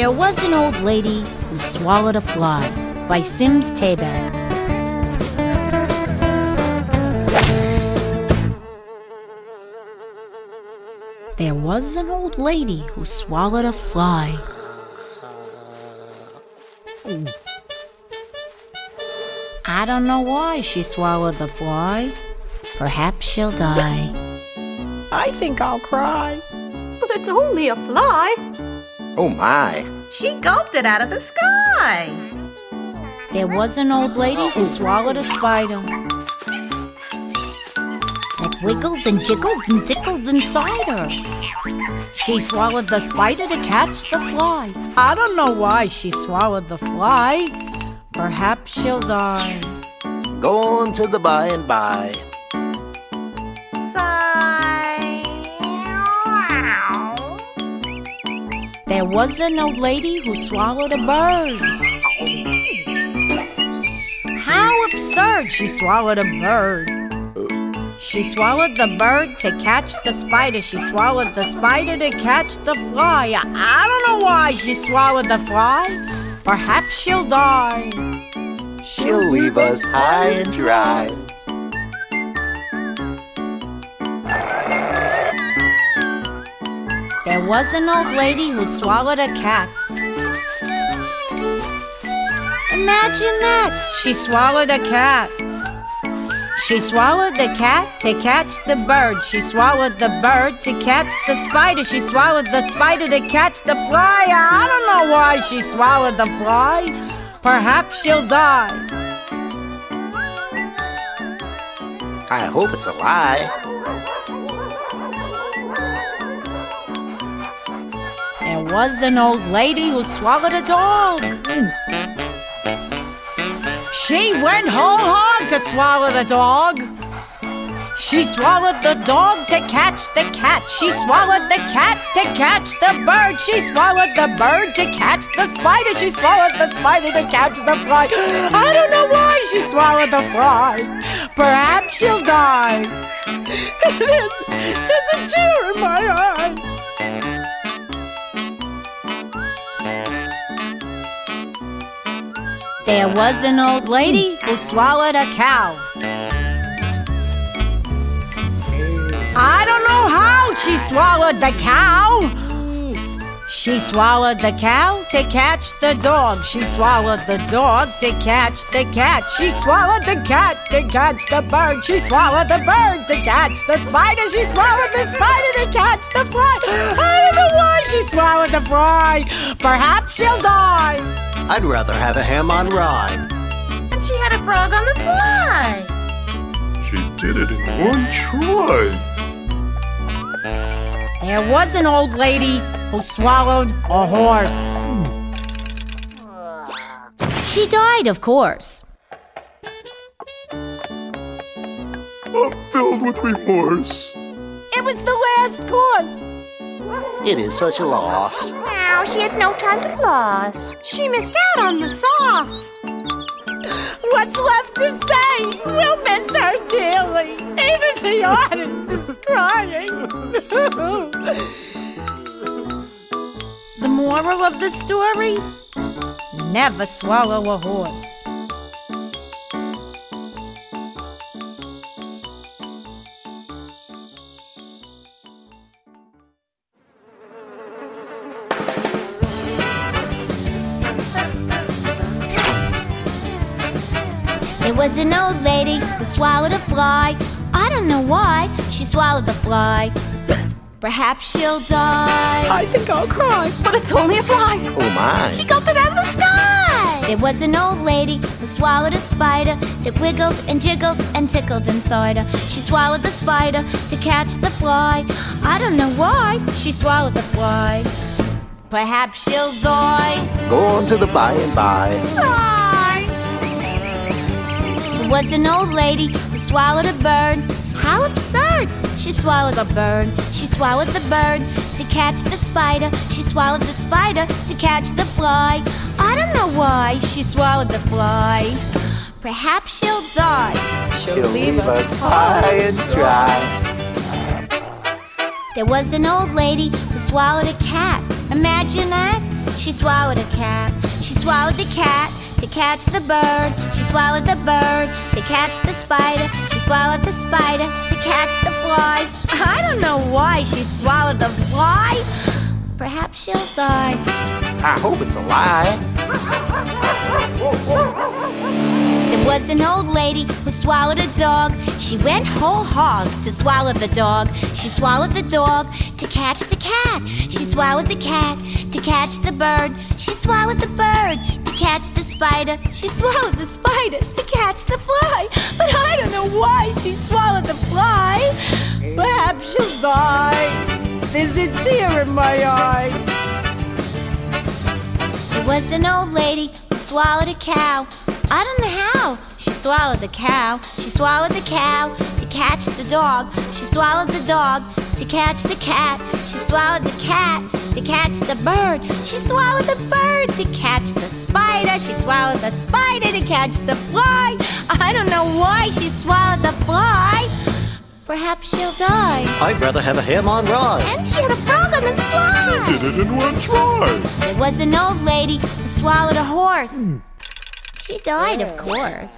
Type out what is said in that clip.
There was an old lady who swallowed a fly by Simms Taback. There was an old lady who swallowed a fly. I don't know why she swallowed the fly. Perhaps she'll die. I think I'll cry. But it's only a fly. Oh my. She gulped it out of the sky. There was an old lady who swallowed a spider. It wiggled and jiggled and tickled inside her. She swallowed the spider to catch the fly. I don't know why she swallowed the fly. Perhaps she'll die. Go on to the by and by. There was an old lady who swallowed a bird. How absurd! She swallowed a bird. She swallowed the bird to catch the spider. She swallowed the spider to catch the fly. I don't know why she swallowed the fly. Perhaps she'll die. She'll leave us high and dry. There was an old lady who swallowed a cat. Imagine that! She swallowed a cat. She swallowed the cat to catch the bird. She swallowed the bird to catch the spider. She swallowed the spider to catch the fly. I don't know why she swallowed the fly. Perhaps she'll die. I hope it's a lie. There was an old lady who swallowed a dog. She went whole hog to swallow the dog. She swallowed the dog to catch the cat. She swallowed the cat to catch the bird. She swallowed the bird to catch the spider. She swallowed the spider to catch the fly. I don't know why she swallowed the fly. Perhaps she'll die. there's, there's a tear in my There was an old lady who swallowed a cow. I don't know how she swallowed the cow. She swallowed the cow to catch the dog. She swallowed the dog to catch the cat. She swallowed the cat to catch the bird. She swallowed the bird to catch the spider. She swallowed the spider to catch the fly. I don't know why she swallowed the fly. Perhaps she'll die. I'd rather have a ham on rye. And she had a frog on the slide. She did it in one try. There was an old lady who swallowed a horse. She died, of course. I'm filled with remorse. It was the last course. It is such a loss. Now she had no time to floss. She missed out on the sauce. What's left to say? We'll miss her dearly. Even the artist is crying. the moral of the story? Never swallow a horse. Was an old lady who swallowed a fly. I don't know why she swallowed the fly. Perhaps she'll die. I think I'll cry. But it's only a fly. Oh my. She got it out of the sky. There was an old lady who swallowed a spider that wiggled and jiggled and tickled inside her. She swallowed the spider to catch the fly. I don't know why she swallowed the fly. Perhaps she'll die. Go on to the by and by. Sigh. There was an old lady who swallowed a bird. How absurd! She swallowed a bird. She swallowed the bird to catch the spider. She swallowed the spider to catch the fly. I don't know why she swallowed the fly. Perhaps she'll die. She'll leave us high and dry. There was an old lady who swallowed a cat. Imagine that. she swallowed a cat. She swallowed the cat to catch the bird. She swallowed the bird to catch the spider. She swallowed the spider to catch the fly. I don't know why she swallowed the fly. Perhaps she'll die. I hope it's a lie. There was an old lady who swallowed a dog. She went whole hog to swallow the dog. She swallowed the dog to catch the cat. She swallowed the cat to catch the bird. She swallowed the bird catch the spider. She swallowed the spider to catch the fly. But I don't know why she swallowed the fly. Perhaps she'll die. There's a tear in my eye. There was an old lady who swallowed a cow. I don't know how. She swallowed the cow. She swallowed the cow to catch the dog. She swallowed the dog to catch the cat. She swallowed the cat to catch the bird. She swallowed the bird to catch the spider. She swallowed the spider to catch the fly. I don't know why she swallowed the fly. Perhaps she'll die. I'd rather have a ham on rye. And she had a frog on the slide. She Did it in one try. There was an old lady who swallowed a horse. Hmm. She died, of course.